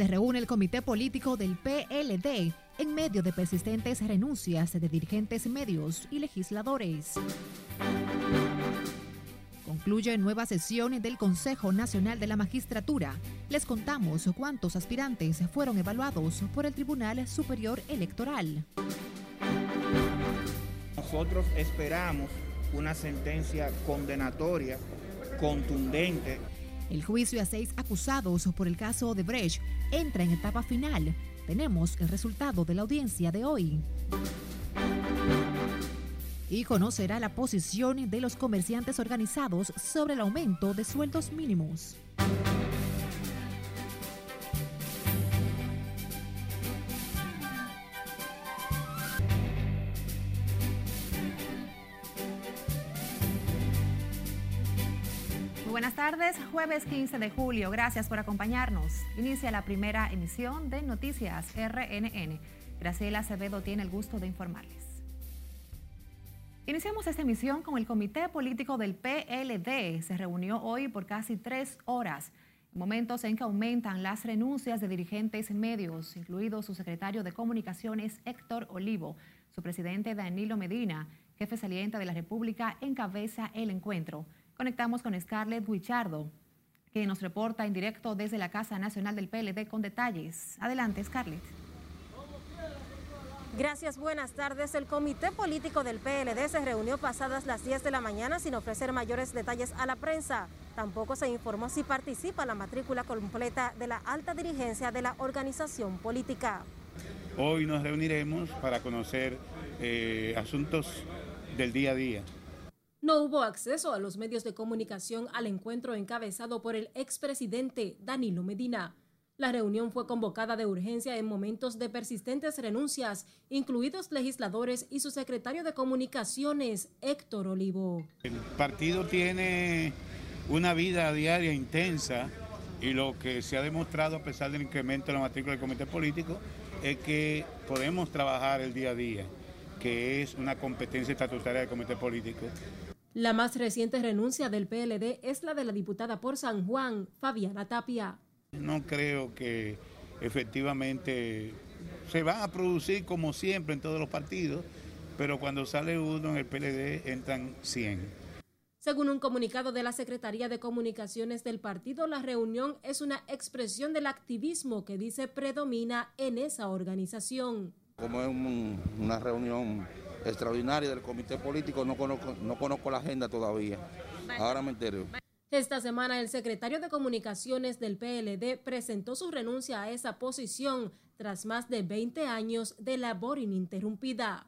se reúne el comité político del PLD en medio de persistentes renuncias de dirigentes medios y legisladores. Concluye nueva sesión del Consejo Nacional de la Magistratura. Les contamos cuántos aspirantes fueron evaluados por el Tribunal Superior Electoral. Nosotros esperamos una sentencia condenatoria, contundente. El juicio a seis acusados por el caso de Brecht entra en etapa final. Tenemos el resultado de la audiencia de hoy. Y conocerá la posición de los comerciantes organizados sobre el aumento de sueldos mínimos. Buenas tardes, jueves 15 de julio. Gracias por acompañarnos. Inicia la primera emisión de Noticias RNN. Graciela Acevedo tiene el gusto de informarles. Iniciamos esta emisión con el Comité Político del PLD. Se reunió hoy por casi tres horas, momentos en que aumentan las renuncias de dirigentes medios, incluido su secretario de Comunicaciones Héctor Olivo, su presidente Danilo Medina, jefe saliente de la República, encabeza el encuentro. Conectamos con Scarlett Guichardo, que nos reporta en directo desde la Casa Nacional del PLD con detalles. Adelante, Scarlett. Gracias, buenas tardes. El comité político del PLD se reunió pasadas las 10 de la mañana sin ofrecer mayores detalles a la prensa. Tampoco se informó si participa la matrícula completa de la alta dirigencia de la organización política. Hoy nos reuniremos para conocer eh, asuntos del día a día no hubo acceso a los medios de comunicación al encuentro encabezado por el expresidente Danilo Medina. La reunión fue convocada de urgencia en momentos de persistentes renuncias, incluidos legisladores y su secretario de Comunicaciones, Héctor Olivo. El partido tiene una vida diaria intensa y lo que se ha demostrado a pesar del incremento de la matrícula del comité político es que podemos trabajar el día a día, que es una competencia estatutaria del comité político. La más reciente renuncia del PLD es la de la diputada por San Juan, Fabiana Tapia. No creo que efectivamente se va a producir como siempre en todos los partidos, pero cuando sale uno en el PLD entran 100. Según un comunicado de la Secretaría de Comunicaciones del partido, la reunión es una expresión del activismo que dice predomina en esa organización. Como es una reunión extraordinaria del comité político, no conozco, no conozco la agenda todavía. Ahora me entero. Esta semana el secretario de Comunicaciones del PLD presentó su renuncia a esa posición tras más de 20 años de labor ininterrumpida.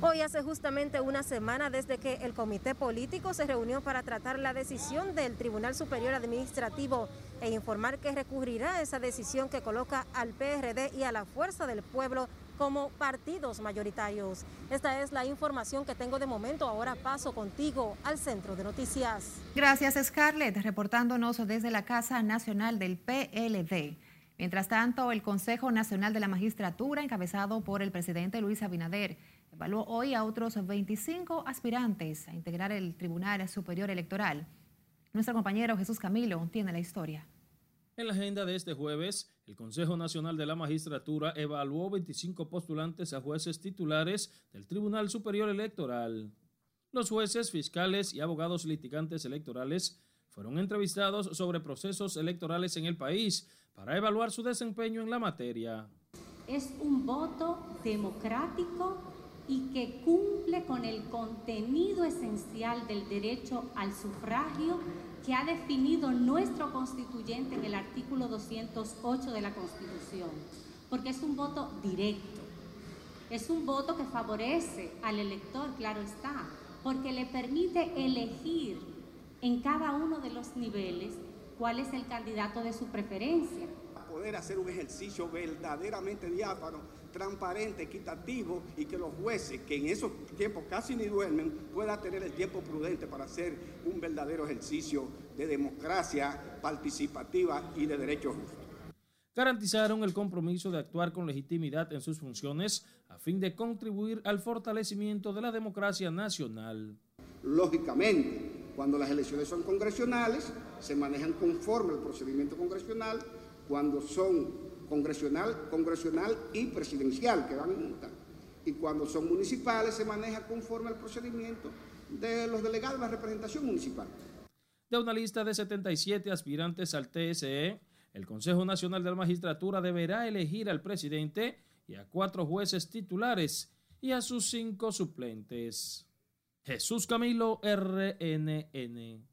Hoy hace justamente una semana desde que el comité político se reunió para tratar la decisión del Tribunal Superior Administrativo e informar que recurrirá esa decisión que coloca al PRD y a la Fuerza del Pueblo como partidos mayoritarios. Esta es la información que tengo de momento. Ahora paso contigo al centro de noticias. Gracias, Scarlett, reportándonos desde la Casa Nacional del PLD. Mientras tanto, el Consejo Nacional de la Magistratura, encabezado por el presidente Luis Abinader, evaluó hoy a otros 25 aspirantes a integrar el Tribunal Superior Electoral. Nuestro compañero Jesús Camilo tiene la historia. En la agenda de este jueves, el Consejo Nacional de la Magistratura evaluó 25 postulantes a jueces titulares del Tribunal Superior Electoral. Los jueces, fiscales y abogados litigantes electorales fueron entrevistados sobre procesos electorales en el país para evaluar su desempeño en la materia. Es un voto democrático y que cumple con el contenido esencial del derecho al sufragio que ha definido nuestro constituyente en el artículo 208 de la Constitución, porque es un voto directo, es un voto que favorece al elector, claro está, porque le permite elegir en cada uno de los niveles cuál es el candidato de su preferencia. Poder hacer un ejercicio verdaderamente diáfano, transparente, equitativo y que los jueces, que en esos tiempos casi ni duermen, puedan tener el tiempo prudente para hacer un verdadero ejercicio de democracia participativa y de derechos justos. Garantizaron el compromiso de actuar con legitimidad en sus funciones a fin de contribuir al fortalecimiento de la democracia nacional. Lógicamente, cuando las elecciones son congresionales, se manejan conforme al procedimiento congresional cuando son congresional, congresional y presidencial, que van juntas. Y cuando son municipales se maneja conforme al procedimiento de los delegados de la representación municipal. De una lista de 77 aspirantes al TSE, el Consejo Nacional de la Magistratura deberá elegir al presidente y a cuatro jueces titulares y a sus cinco suplentes. Jesús Camilo, RNN.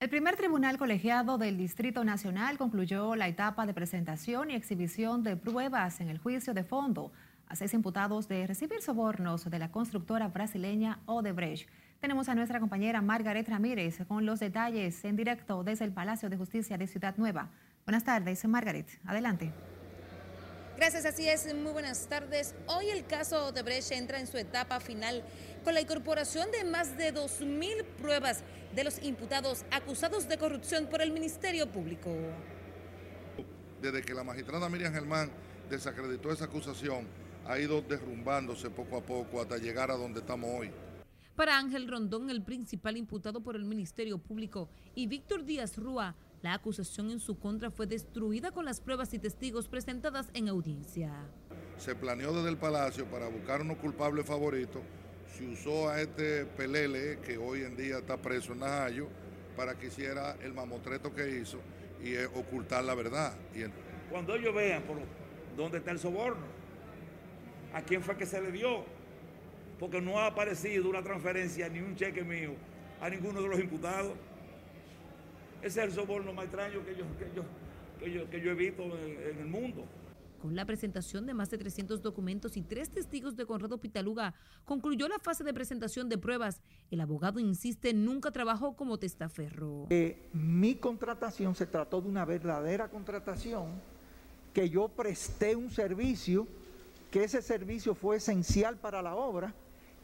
El primer tribunal colegiado del Distrito Nacional concluyó la etapa de presentación y exhibición de pruebas en el juicio de fondo a seis imputados de recibir sobornos de la constructora brasileña Odebrecht. Tenemos a nuestra compañera Margaret Ramírez con los detalles en directo desde el Palacio de Justicia de Ciudad Nueva. Buenas tardes, Margaret. Adelante. Gracias, así es. Muy buenas tardes. Hoy el caso Odebrecht entra en su etapa final con la incorporación de más de 2.000 pruebas de los imputados acusados de corrupción por el Ministerio Público. Desde que la magistrada Miriam Germán desacreditó esa acusación, ha ido derrumbándose poco a poco hasta llegar a donde estamos hoy. Para Ángel Rondón, el principal imputado por el Ministerio Público, y Víctor Díaz Rúa, la acusación en su contra fue destruida con las pruebas y testigos presentadas en audiencia. Se planeó desde el Palacio para buscar unos culpables favoritos se usó a este Pelele, que hoy en día está preso en Najayo, para que hiciera el mamotreto que hizo y ocultar la verdad. Cuando ellos vean por dónde está el soborno, a quién fue que se le dio, porque no ha aparecido una transferencia ni un cheque mío a ninguno de los imputados. Ese es el soborno más extraño que yo, que yo, que yo, he visto en el mundo. Con la presentación de más de 300 documentos y tres testigos de Conrado Pitaluga, concluyó la fase de presentación de pruebas. El abogado insiste, nunca trabajó como testaferro. Mi contratación se trató de una verdadera contratación, que yo presté un servicio, que ese servicio fue esencial para la obra,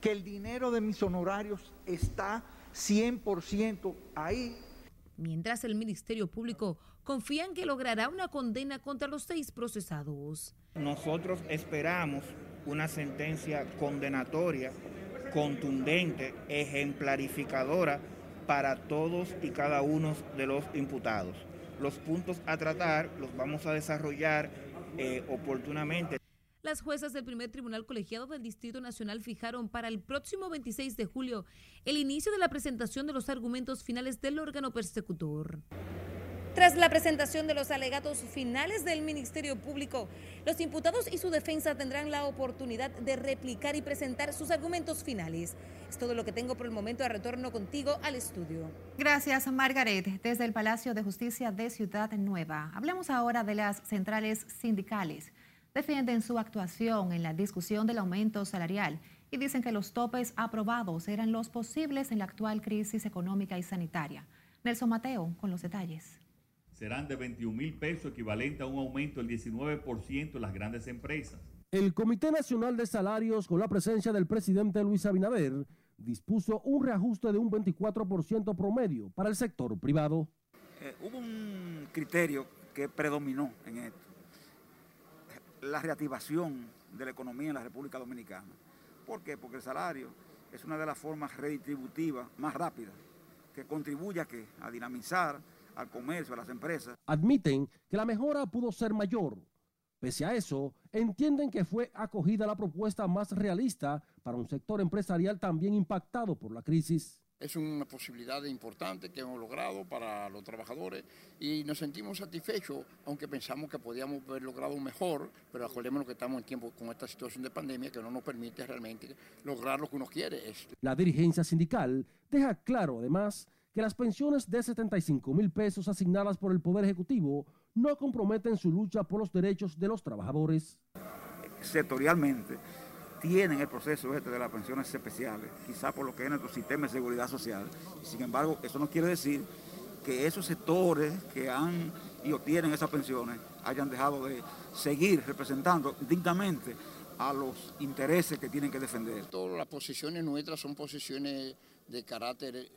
que el dinero de mis honorarios está 100% ahí mientras el Ministerio Público confía en que logrará una condena contra los seis procesados. Nosotros esperamos una sentencia condenatoria, contundente, ejemplarificadora para todos y cada uno de los imputados. Los puntos a tratar los vamos a desarrollar eh, oportunamente. Las juezas del primer tribunal colegiado del Distrito Nacional fijaron para el próximo 26 de julio el inicio de la presentación de los argumentos finales del órgano persecutor. Tras la presentación de los alegatos finales del Ministerio Público, los imputados y su defensa tendrán la oportunidad de replicar y presentar sus argumentos finales. Es todo lo que tengo por el momento. de retorno contigo al estudio. Gracias, Margaret. Desde el Palacio de Justicia de Ciudad Nueva. Hablemos ahora de las centrales sindicales defienden su actuación en la discusión del aumento salarial y dicen que los topes aprobados eran los posibles en la actual crisis económica y sanitaria. Nelson Mateo con los detalles. Serán de 21 mil pesos, equivalente a un aumento del 19% en las grandes empresas. El Comité Nacional de Salarios, con la presencia del presidente Luis Abinader, dispuso un reajuste de un 24% promedio para el sector privado. Eh, hubo un criterio que predominó en esto la reactivación de la economía en la República Dominicana. ¿Por qué? Porque el salario es una de las formas redistributivas más rápidas que contribuye a, a dinamizar al comercio, a las empresas. Admiten que la mejora pudo ser mayor. Pese a eso, entienden que fue acogida la propuesta más realista para un sector empresarial también impactado por la crisis. Es una posibilidad importante que hemos logrado para los trabajadores y nos sentimos satisfechos, aunque pensamos que podíamos haber logrado mejor, pero acordémonos que estamos en tiempo con esta situación de pandemia que no nos permite realmente lograr lo que uno quiere. La dirigencia sindical deja claro además que las pensiones de 75 mil pesos asignadas por el Poder Ejecutivo no comprometen su lucha por los derechos de los trabajadores. Sectorialmente tienen el proceso este de las pensiones especiales, quizá por lo que es nuestro sistema de seguridad social. Sin embargo, eso no quiere decir que esos sectores que han y obtienen esas pensiones hayan dejado de seguir representando dignamente a los intereses que tienen que defender. Todas las posiciones nuestras son posiciones de carácter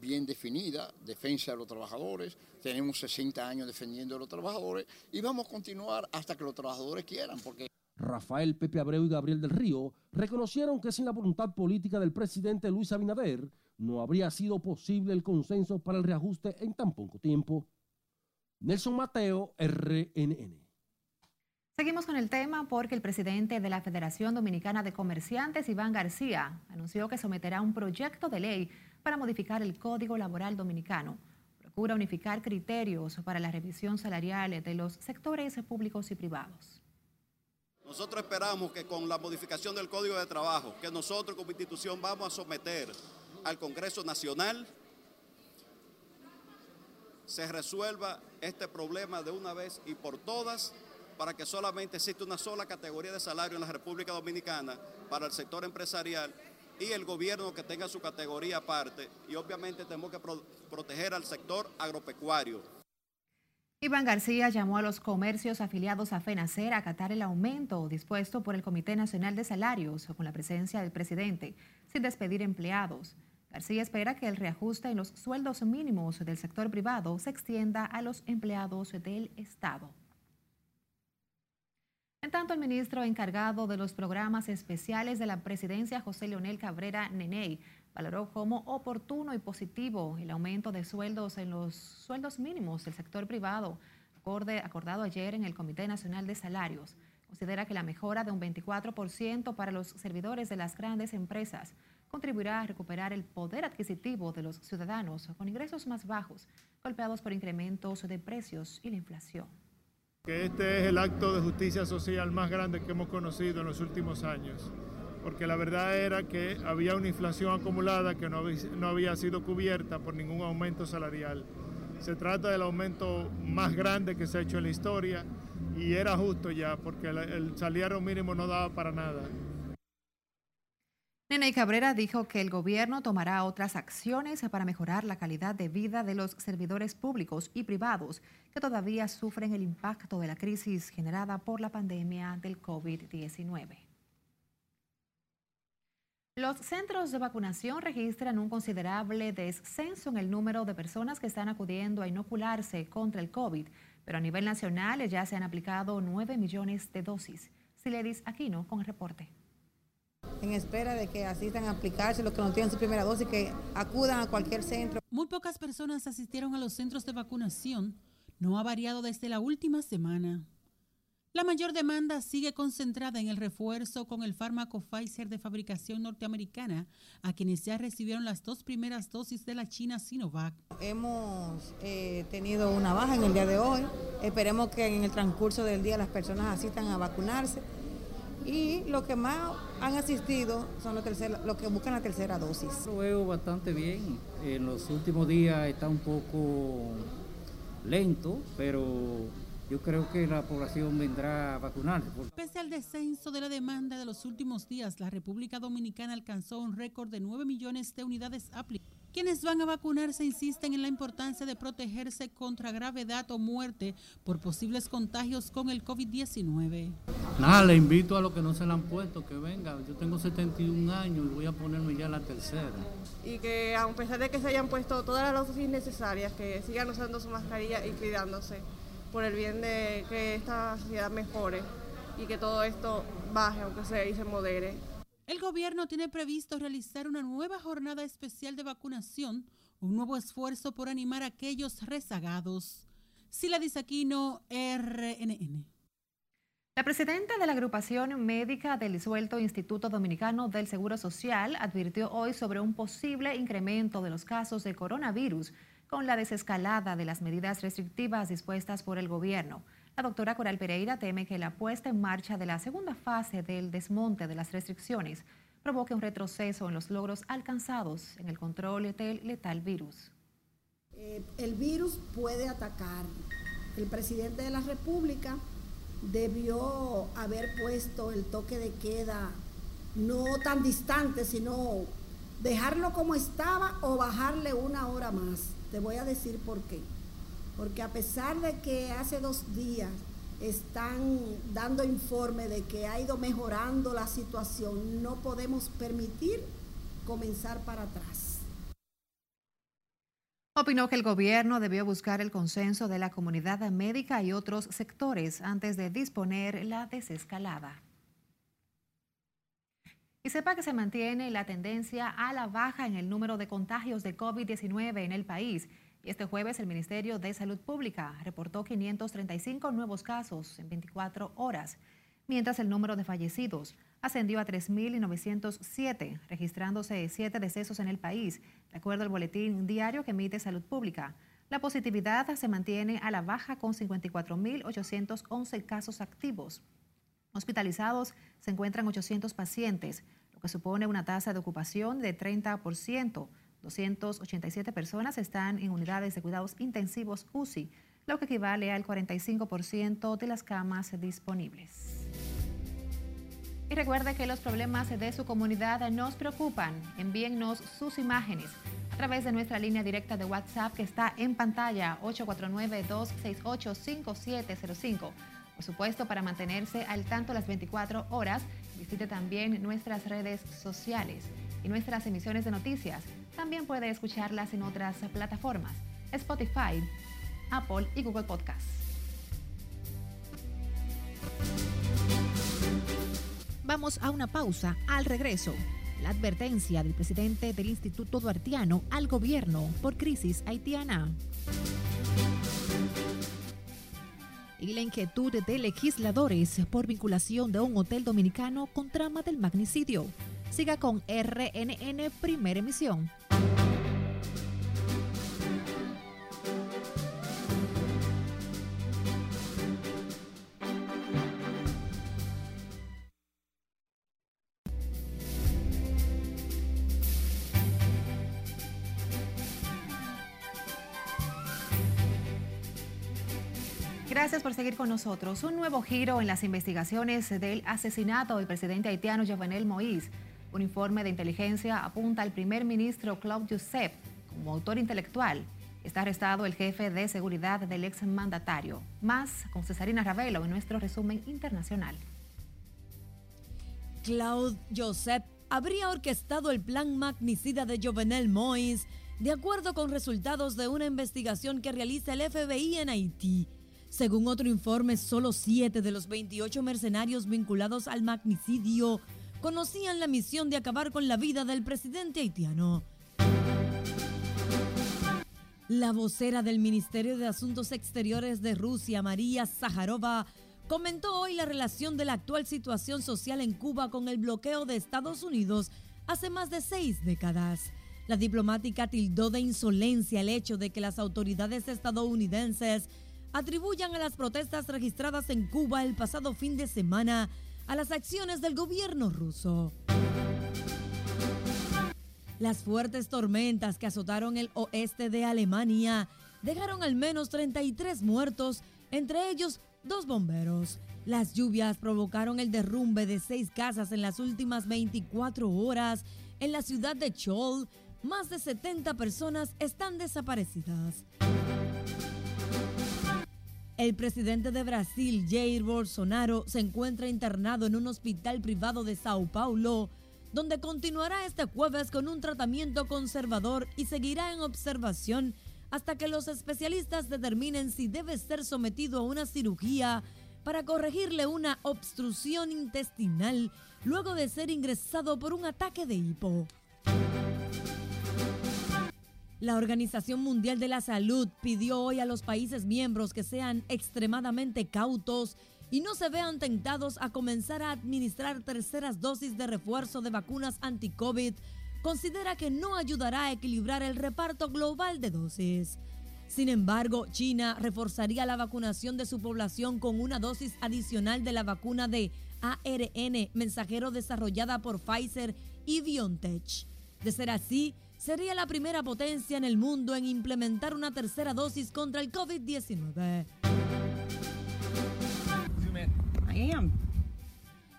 bien definida, defensa de los trabajadores, tenemos 60 años defendiendo a los trabajadores y vamos a continuar hasta que los trabajadores quieran, porque Rafael Pepe Abreu y Gabriel del Río reconocieron que sin la voluntad política del presidente Luis Abinader no habría sido posible el consenso para el reajuste en tan poco tiempo. Nelson Mateo, RNN. Seguimos con el tema porque el presidente de la Federación Dominicana de Comerciantes, Iván García, anunció que someterá un proyecto de ley para modificar el Código Laboral Dominicano. Procura unificar criterios para la revisión salarial de los sectores públicos y privados. Nosotros esperamos que con la modificación del Código de Trabajo, que nosotros como institución vamos a someter al Congreso Nacional, se resuelva este problema de una vez y por todas para que solamente exista una sola categoría de salario en la República Dominicana para el sector empresarial y el gobierno que tenga su categoría aparte. Y obviamente tenemos que pro proteger al sector agropecuario. Iván García llamó a los comercios afiliados a FENACER a acatar el aumento dispuesto por el Comité Nacional de Salarios con la presencia del presidente, sin despedir empleados. García espera que el reajuste en los sueldos mínimos del sector privado se extienda a los empleados del Estado. En tanto, el ministro encargado de los programas especiales de la presidencia, José Leonel Cabrera Neney, valoró como oportuno y positivo el aumento de sueldos en los sueldos mínimos del sector privado, acorde, acordado ayer en el Comité Nacional de Salarios. Considera que la mejora de un 24% para los servidores de las grandes empresas contribuirá a recuperar el poder adquisitivo de los ciudadanos con ingresos más bajos, golpeados por incrementos de precios y la inflación que este es el acto de justicia social más grande que hemos conocido en los últimos años, porque la verdad era que había una inflación acumulada que no había, sido cubierta por ningún aumento salarial. Se trata del aumento más grande que se ha hecho en la historia y era justo ya, porque el salario mínimo no daba para nada. Nene Cabrera dijo que el gobierno tomará otras acciones para mejorar la calidad de vida de los servidores públicos y privados que todavía sufren el impacto de la crisis generada por la pandemia del COVID-19. Los centros de vacunación registran un considerable descenso en el número de personas que están acudiendo a inocularse contra el COVID, pero a nivel nacional ya se han aplicado 9 millones de dosis. Siledis Aquino con el reporte en espera de que asistan a aplicarse los que no tienen su primera dosis, que acudan a cualquier centro. Muy pocas personas asistieron a los centros de vacunación. No ha variado desde la última semana. La mayor demanda sigue concentrada en el refuerzo con el fármaco Pfizer de fabricación norteamericana, a quienes ya recibieron las dos primeras dosis de la China Sinovac. Hemos eh, tenido una baja en el día de hoy. Esperemos que en el transcurso del día las personas asistan a vacunarse y lo que más han asistido son los, los que buscan la tercera dosis. Lo veo bastante bien. En los últimos días está un poco lento, pero yo creo que la población vendrá a vacunarse. Pese al descenso de la demanda de los últimos días, la República Dominicana alcanzó un récord de 9 millones de unidades aplicadas quienes van a vacunarse insisten en la importancia de protegerse contra gravedad o muerte por posibles contagios con el COVID-19. Nada, le invito a los que no se la han puesto que vengan. Yo tengo 71 años y voy a ponerme ya la tercera. Y que a pesar de que se hayan puesto todas las dosis necesarias, que sigan usando su mascarilla y cuidándose por el bien de que esta sociedad mejore y que todo esto baje, aunque sea y se modere. El gobierno tiene previsto realizar una nueva jornada especial de vacunación, un nuevo esfuerzo por animar a aquellos rezagados. Sila Disaquino, RNN. La presidenta de la agrupación médica del disuelto Instituto Dominicano del Seguro Social advirtió hoy sobre un posible incremento de los casos de coronavirus con la desescalada de las medidas restrictivas dispuestas por el gobierno. La doctora Coral Pereira teme que la puesta en marcha de la segunda fase del desmonte de las restricciones provoque un retroceso en los logros alcanzados en el control del letal virus. Eh, el virus puede atacar. El presidente de la República debió haber puesto el toque de queda no tan distante, sino dejarlo como estaba o bajarle una hora más. Te voy a decir por qué porque a pesar de que hace dos días están dando informe de que ha ido mejorando la situación, no podemos permitir comenzar para atrás. Opinó que el gobierno debió buscar el consenso de la comunidad médica y otros sectores antes de disponer la desescalada. Y sepa que se mantiene la tendencia a la baja en el número de contagios de COVID-19 en el país Y este jueves el Ministerio de Salud Pública reportó 535 nuevos casos en 24 horas, mientras el número de fallecidos ascendió a 3.907, registrándose siete decesos en el país, de acuerdo al boletín diario que emite Salud Pública. La positividad se mantiene a la baja con 54.811 casos activos. Hospitalizados se encuentran 800 pacientes, lo que supone una tasa de ocupación de 30%. 287 personas están en unidades de cuidados intensivos UCI, lo que equivale al 45% de las camas disponibles. Y recuerde que los problemas de su comunidad nos preocupan. Envíennos sus imágenes a través de nuestra línea directa de WhatsApp que está en pantalla 849-268-5705. Por supuesto, para mantenerse al tanto las 24 horas, visite también nuestras redes sociales y nuestras emisiones de noticias. También puede escucharlas en otras plataformas, Spotify, Apple y Google Podcasts. Vamos a una pausa. Al regreso, la advertencia del presidente del Instituto Duartiano al gobierno por crisis haitiana. Y la inquietud de legisladores por vinculación de un hotel dominicano con trama del magnicidio. Siga con RNN Primera Emisión. Gracias por seguir con nosotros. Un nuevo giro en las investigaciones del asesinato del presidente haitiano Jovenel Moïse. Un informe de inteligencia apunta al primer ministro Claude Joseph como autor intelectual. Está arrestado el jefe de seguridad del ex mandatario. Más con Cesarina Ravelo en nuestro resumen internacional. Claude Joseph habría orquestado el plan magnicida de Jovenel Moïse de acuerdo con resultados de una investigación que realiza el FBI en Haití. Según otro informe, solo siete de los 28 mercenarios vinculados al magnicidio conocían la misión de acabar con la vida del presidente haitiano. La vocera del Ministerio de Asuntos Exteriores de Rusia, María Zaharova, comentó hoy la relación de la actual situación social en Cuba con el bloqueo de Estados Unidos hace más de seis décadas. La diplomática tildó de insolencia el hecho de que las autoridades estadounidenses atribuyan a las protestas registradas en Cuba el pasado fin de semana a las acciones del gobierno ruso. Las fuertes tormentas que azotaron el oeste de Alemania dejaron al menos 33 muertos, entre ellos dos bomberos. Las lluvias provocaron el derrumbe de seis casas en las últimas 24 horas en la ciudad de Chol. Más de 70 personas están desaparecidas. El presidente de Brasil, Jair Bolsonaro, se encuentra internado en un hospital privado de Sao Paulo, donde continuará este jueves con un tratamiento conservador y seguirá en observación hasta que los especialistas determinen si debe ser sometido a una cirugía para corregirle una obstrucción intestinal luego de ser ingresado por un ataque de hipo. La Organización Mundial de la Salud pidió hoy a los países miembros que sean extremadamente cautos y no se vean tentados a comenzar a administrar terceras dosis de refuerzo de vacunas anti-COVID. Considera que no ayudará a equilibrar el reparto global de dosis. Sin embargo, China reforzaría la vacunación de su población con una dosis adicional de la vacuna de ARN mensajero desarrollada por Pfizer y BioNTech. De ser así, sería la primera potencia en el mundo en implementar una tercera dosis contra el COVID-19.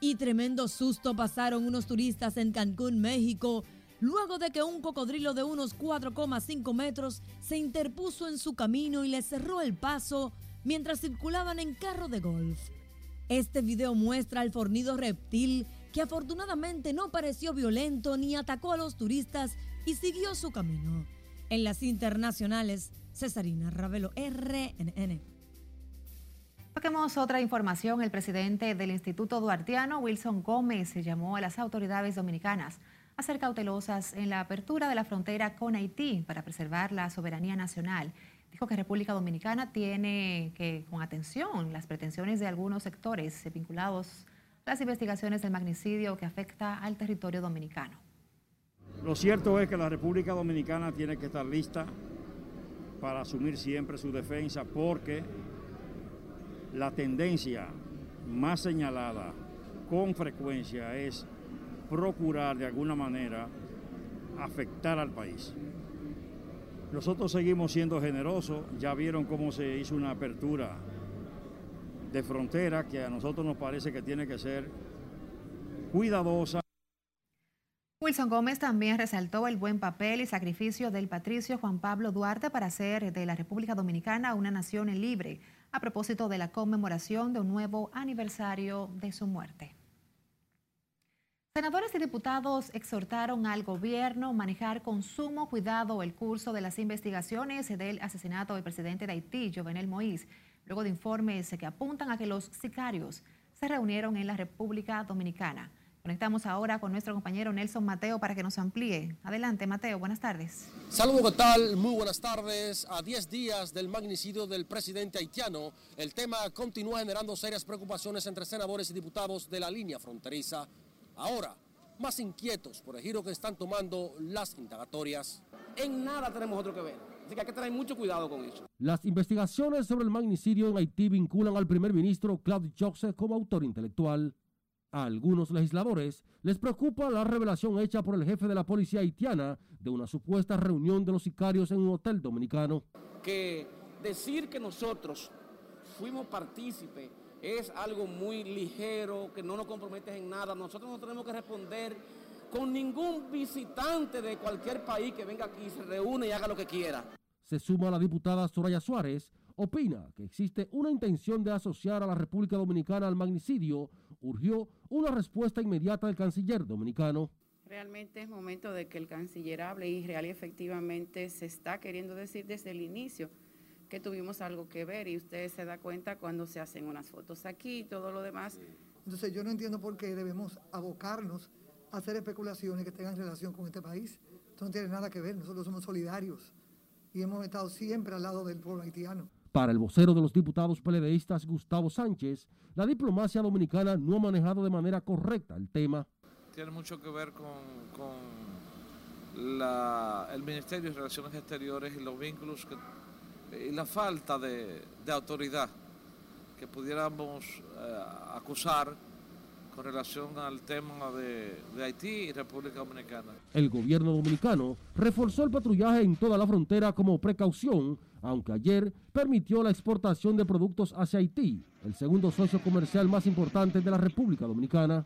Y tremendo susto pasaron unos turistas en Cancún, México, luego de que un cocodrilo de unos 4,5 metros se interpuso en su camino y le cerró el paso mientras circulaban en carro de golf. Este video muestra al fornido reptil que afortunadamente no pareció violento ni atacó a los turistas y siguió su camino. En las internacionales, Cesarina Ravelo, RNN. Toquemos otra información. El presidente del Instituto Duartiano, Wilson Gómez, llamó a las autoridades dominicanas a ser cautelosas en la apertura de la frontera con Haití para preservar la soberanía nacional. Dijo que República Dominicana tiene que, con atención, las pretensiones de algunos sectores vinculados a las investigaciones del magnicidio que afecta al territorio dominicano. Lo cierto es que la República Dominicana tiene que estar lista para asumir siempre su defensa porque la tendencia más señalada con frecuencia es procurar de alguna manera afectar al país. Nosotros seguimos siendo generosos, ya vieron cómo se hizo una apertura de frontera que a nosotros nos parece que tiene que ser cuidadosa. Wilson Gómez también resaltó el buen papel y sacrificio del patricio Juan Pablo Duarte para hacer de la República Dominicana una nación libre, a propósito de la conmemoración de un nuevo aniversario de su muerte. Senadores y diputados exhortaron al gobierno a manejar con sumo cuidado el curso de las investigaciones del asesinato del presidente de Haití, Jovenel Moïse, luego de informes que apuntan a que los sicarios se reunieron en la República Dominicana. Conectamos ahora con nuestro compañero Nelson Mateo para que nos amplíe. Adelante, Mateo, buenas tardes. Saludos, ¿qué tal? Muy buenas tardes. A 10 días del magnicidio del presidente haitiano, el tema continúa generando serias preocupaciones entre senadores y diputados de la línea fronteriza. Ahora, más inquietos por el giro que están tomando las indagatorias. En nada tenemos otro que ver. Así que hay que tener mucho cuidado con eso. Las investigaciones sobre el magnicidio en Haití vinculan al primer ministro Claude Joseph como autor intelectual. A algunos legisladores les preocupa la revelación hecha por el jefe de la policía haitiana de una supuesta reunión de los sicarios en un hotel dominicano. Que decir que nosotros fuimos partícipes es algo muy ligero, que no nos comprometes en nada. Nosotros no tenemos que responder con ningún visitante de cualquier país que venga aquí, se reúne y haga lo que quiera. Se suma la diputada Soraya Suárez, opina que existe una intención de asociar a la República Dominicana al magnicidio, urgió una respuesta inmediata del canciller dominicano. Realmente es momento de que el canciller hable y real y efectivamente se está queriendo decir desde el inicio que tuvimos algo que ver y usted se da cuenta cuando se hacen unas fotos aquí y todo lo demás. Entonces yo no entiendo por qué debemos abocarnos a hacer especulaciones que tengan relación con este país. Esto no tiene nada que ver, nosotros somos solidarios y hemos estado siempre al lado del pueblo haitiano. Para el vocero de los diputados peledeístas Gustavo Sánchez, la diplomacia dominicana no ha manejado de manera correcta el tema. Tiene mucho que ver con, con la, el Ministerio de Relaciones Exteriores y los vínculos que y la falta de, autoridad que pudiéramos eh, acusar con relación al tema de, de, Haití y República Dominicana. El gobierno dominicano reforzó el patrullaje en toda la frontera como precaución, aunque ayer permitió la exportación de productos hacia Haití, el segundo socio comercial más importante de la República Dominicana.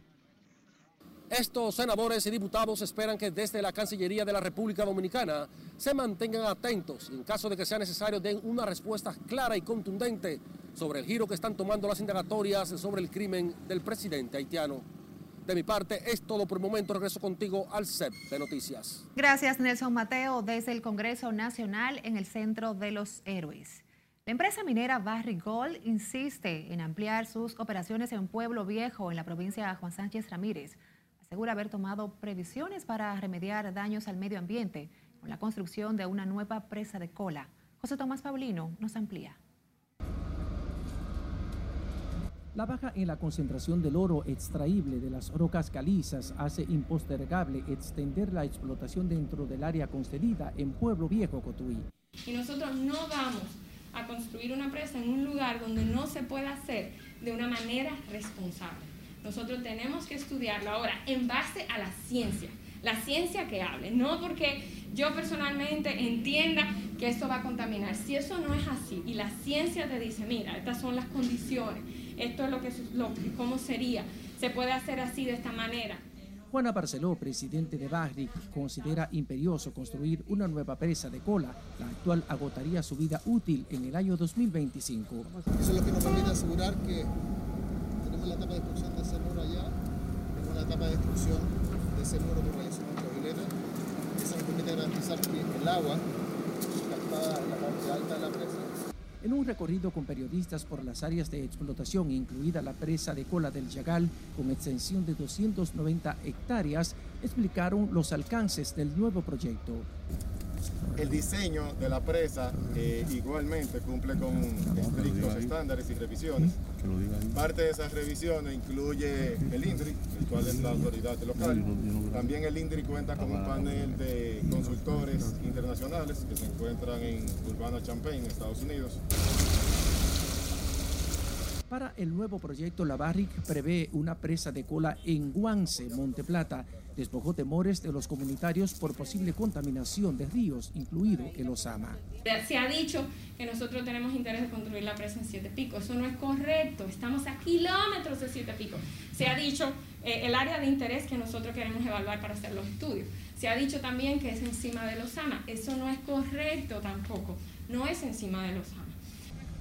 Estos senadores y diputados esperan que desde la Cancillería de la República Dominicana se mantengan atentos y en caso de que sea necesario den una respuesta clara y contundente sobre el giro que están tomando las indagatorias sobre el crimen del presidente haitiano. De mi parte es todo por el momento. Regreso contigo al set de noticias. Gracias Nelson Mateo desde el Congreso Nacional en el Centro de los Héroes. La empresa minera Barry Gold insiste en ampliar sus operaciones en Pueblo Viejo, en la provincia de Juan Sánchez Ramírez asegura haber tomado previsiones para remediar daños al medio ambiente con la construcción de una nueva presa de cola. José Tomás Paulino nos amplía. La baja en la concentración del oro extraíble de las rocas calizas hace impostergable extender la explotación dentro del área concedida en Pueblo Viejo, Cotuí. Y nosotros no vamos a construir una presa en un lugar donde no se pueda hacer de una manera responsable. Nosotros tenemos que estudiarlo ahora en base a la ciencia, la ciencia que hable, no porque yo personalmente entienda que esto va a contaminar. Si eso no es así y la ciencia te dice, mira, estas son las condiciones, esto es lo que, lo, cómo sería, se puede hacer así de esta manera. Juana Barceló, presidente de Bagri, considera imperioso construir una nueva presa de cola. La actual agotaría su vida útil en el año 2025. Eso es lo que nos permite asegurar que tenemos la etapa de destrucción de ese muro allá, tenemos la etapa de destrucción de ese muro que realizó nuestra vilena. Eso nos permite garantizar que el agua captada en la parte alta de la presa en un recorrido con periodistas por las áreas de explotación, incluida la presa de cola del Yagal, con extensión de 290 hectáreas, explicaron los alcances del nuevo proyecto. El diseño de la presa eh, igualmente cumple con estrictos estándares y revisiones. Parte de esas revisiones incluye el INDRI, el cual es la autoridad local. También el INDRI cuenta con un panel de consultores internacionales que se encuentran en Urbana Champaign, Estados Unidos. Para el nuevo proyecto, la Barrick prevé una presa de cola en Guance, Monteplata. Despojó temores de los comunitarios por posible contaminación de ríos, incluido el Osama. Se ha dicho que nosotros tenemos interés de construir la presa en Siete Picos. Eso no es correcto. Estamos a kilómetros de Siete Picos. Se ha dicho eh, el área de interés que nosotros queremos evaluar para hacer los estudios. Se ha dicho también que es encima del Osama. Eso no es correcto tampoco. No es encima del Osama.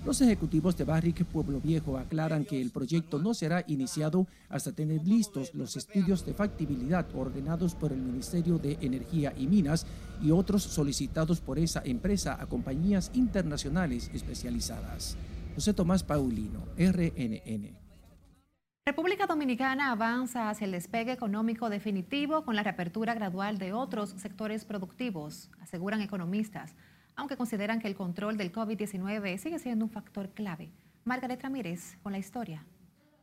Los ejecutivos de Barrick Pueblo Viejo aclaran que el proyecto no será iniciado hasta tener listos los estudios de factibilidad ordenados por el Ministerio de Energía y Minas y otros solicitados por esa empresa a compañías internacionales especializadas. José Tomás Paulino, RNN. República Dominicana avanza hacia el despegue económico definitivo con la reapertura gradual de otros sectores productivos, aseguran economistas aunque consideran que el control del COVID-19 sigue siendo un factor clave. Margaret Ramírez con la historia.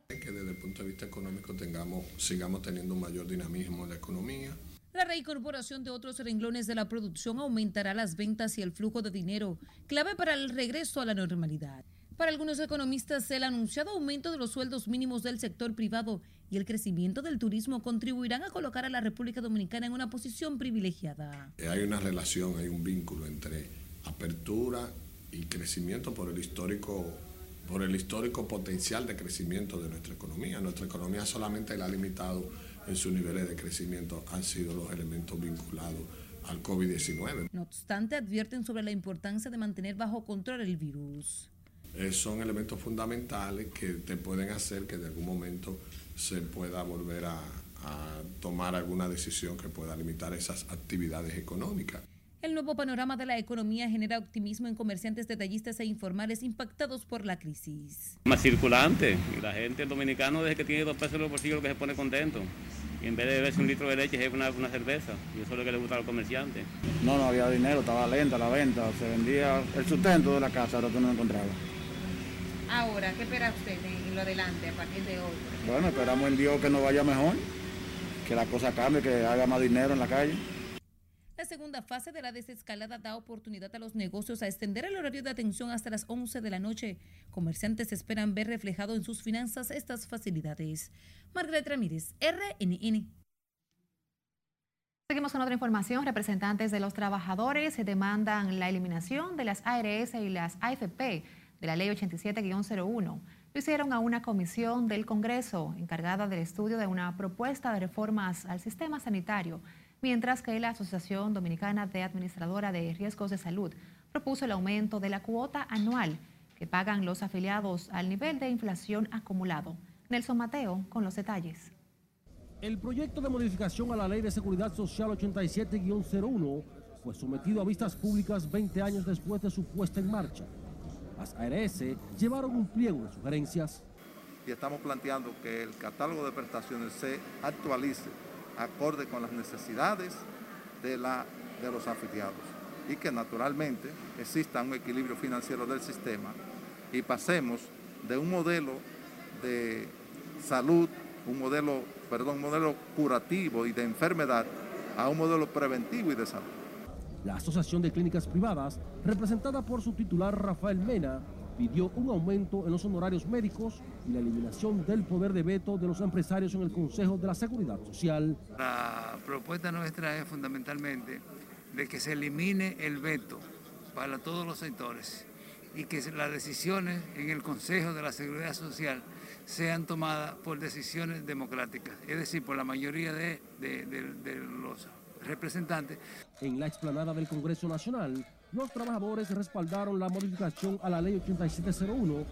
Que desde el punto de vista económico tengamos, sigamos teniendo un mayor dinamismo en la economía. La reincorporación de otros renglones de la producción aumentará las ventas y el flujo de dinero, clave para el regreso a la normalidad. Para algunos economistas, el anunciado aumento de los sueldos mínimos del sector privado y el crecimiento del turismo contribuirán a colocar a la República Dominicana en una posición privilegiada. Hay una relación, hay un vínculo entre apertura y crecimiento por el histórico por el histórico potencial de crecimiento de nuestra economía. Nuestra economía solamente la ha limitado en sus niveles de crecimiento, han sido los elementos vinculados al COVID-19. No obstante, advierten sobre la importancia de mantener bajo control el virus. Eh, son elementos fundamentales que te pueden hacer que de algún momento se pueda volver a tomar alguna decisión que pueda limitar esas actividades económicas. El nuevo panorama de la economía genera optimismo en comerciantes detallistas e informales impactados por la crisis. Más circulante, y la gente dominicana desde que tiene dos pesos en los bolsillos que se pone contento. Y en vez de beberse un litro de leche, es una, una, cerveza. Y eso es lo que le gusta a los comerciantes. No, no había dinero, estaba lenta la venta. Se vendía el sustento de la casa, ahora tú no lo encontraba. Ahora, ¿qué espera usted en lo adelante, a partir de hoy? Bueno, esperamos en Dios que nos vaya mejor, que la cosa cambie, que haga más dinero en la calle. La segunda fase de la desescalada da oportunidad a los negocios a extender el horario de atención hasta las 11 de la noche. Comerciantes esperan ver reflejado en sus finanzas estas facilidades. Margaret Ramírez, RNN. Seguimos con otra información. Representantes de los trabajadores demandan la eliminación de las ARS y las AFP de la Ley 87-01. Lo hicieron a una comisión del Congreso encargada del estudio de una propuesta de reformas al sistema sanitario mientras que la Asociación Dominicana de Administradora de Riesgos de Salud propuso el aumento de la cuota anual que pagan los afiliados al nivel de inflación acumulado. Nelson Mateo con los detalles. El proyecto de modificación a la Ley de Seguridad Social 87-01 fue sometido a vistas públicas 20 años después de su puesta en marcha. Las ARS llevaron un pliego de sugerencias. Y estamos planteando que el catálogo de prestaciones se actualice acorde con las necesidades de, la, de los afiliados y que naturalmente exista un equilibrio financiero del sistema y pasemos de un modelo de salud, un modelo, perdón, un modelo curativo y de enfermedad a un modelo preventivo y de salud. La Asociación de Clínicas Privadas, representada por su titular Rafael Mena, pidió un aumento en los honorarios médicos y la eliminación del poder de veto de los empresarios en el Consejo de la Seguridad Social. La propuesta nuestra es fundamentalmente de que se elimine el veto para todos los sectores y que las decisiones en el Consejo de la Seguridad Social sean tomadas por decisiones democráticas, es decir, por la mayoría de, de, de los representantes. En la explanada del Congreso Nacional, los trabajadores respaldaron la modificación a la ley 8701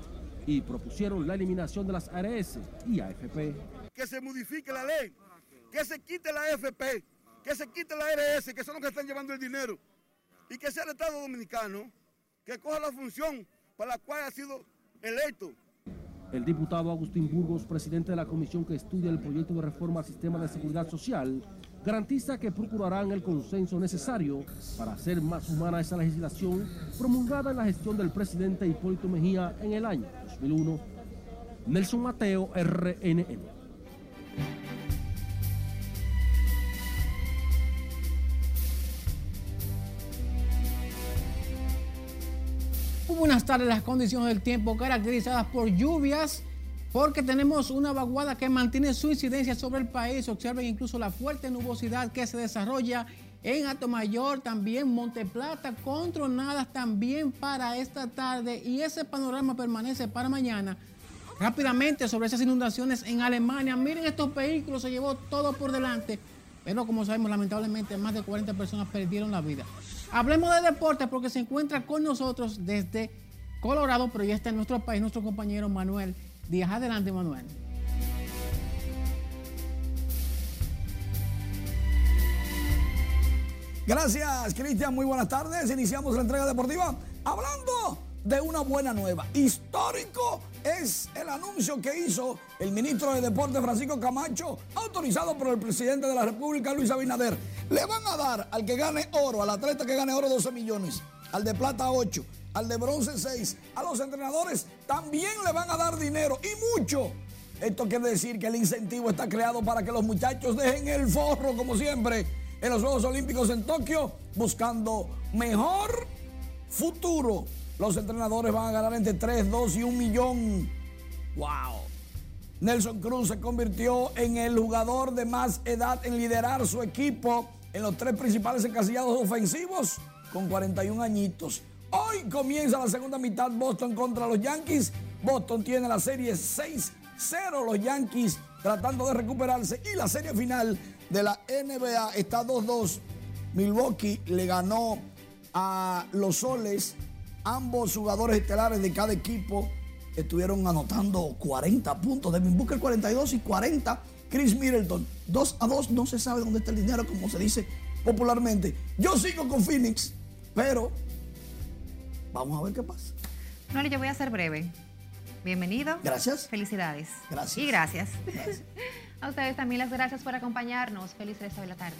y propusieron la eliminación de las ARS y AFP. Que se modifique la ley, que se quite la AFP, que se quite la ARS, que son los que están llevando el dinero, y que sea el Estado Dominicano que coja la función para la cual ha sido electo. El diputado Agustín Burgos, presidente de la comisión que estudia el proyecto de reforma al sistema de seguridad social, garantiza que procurarán el consenso necesario para hacer más humana esa legislación promulgada en la gestión del presidente Hipólito Mejía en el año 2001. Nelson Mateo, RNN. Buenas tardes, las condiciones del tiempo caracterizadas por lluvias, porque tenemos una vaguada que mantiene su incidencia sobre el país. Observen incluso la fuerte nubosidad que se desarrolla en Atomayor, también Monteplata, con tronadas también para esta tarde y ese panorama permanece para mañana. Rápidamente sobre esas inundaciones en Alemania, miren estos vehículos, se llevó todo por delante, pero como sabemos lamentablemente más de 40 personas perdieron la vida. Hablemos de deporte porque se encuentra con nosotros desde Colorado, pero ya está en nuestro país nuestro compañero Manuel Díaz. Adelante, Manuel. Gracias, Cristian. Muy buenas tardes. Iniciamos la entrega deportiva hablando de una buena nueva. Histórico es el anuncio que hizo el ministro de Deporte Francisco Camacho, autorizado por el presidente de la República Luis Abinader. Le van a dar al que gane oro, al atleta que gane oro 12 millones, al de plata 8, al de bronce 6, a los entrenadores también le van a dar dinero y mucho. Esto quiere decir que el incentivo está creado para que los muchachos dejen el forro, como siempre, en los Juegos Olímpicos en Tokio, buscando mejor futuro los entrenadores van a ganar entre 3, 2 y 1 millón. ¡Wow! Nelson Cruz se convirtió en el jugador de más edad en liderar su equipo en los tres principales encasillados ofensivos con 41 añitos. Hoy comienza la segunda mitad Boston contra los Yankees. Boston tiene la serie 6-0 los Yankees tratando de recuperarse y la serie final de la NBA está 2-2. Milwaukee le ganó a los Soles Ambos jugadores estelares de cada equipo estuvieron anotando 40 puntos. Devin Booker 42 y 40. Chris Middleton 2 a 2. No se sabe dónde está el dinero, como se dice popularmente. Yo sigo con Phoenix, pero vamos a ver qué pasa. No, yo voy a ser breve. Bienvenido. Gracias. Felicidades. Gracias. Y gracias. gracias. a ustedes también las gracias por acompañarnos. Feliz resto de la tarde.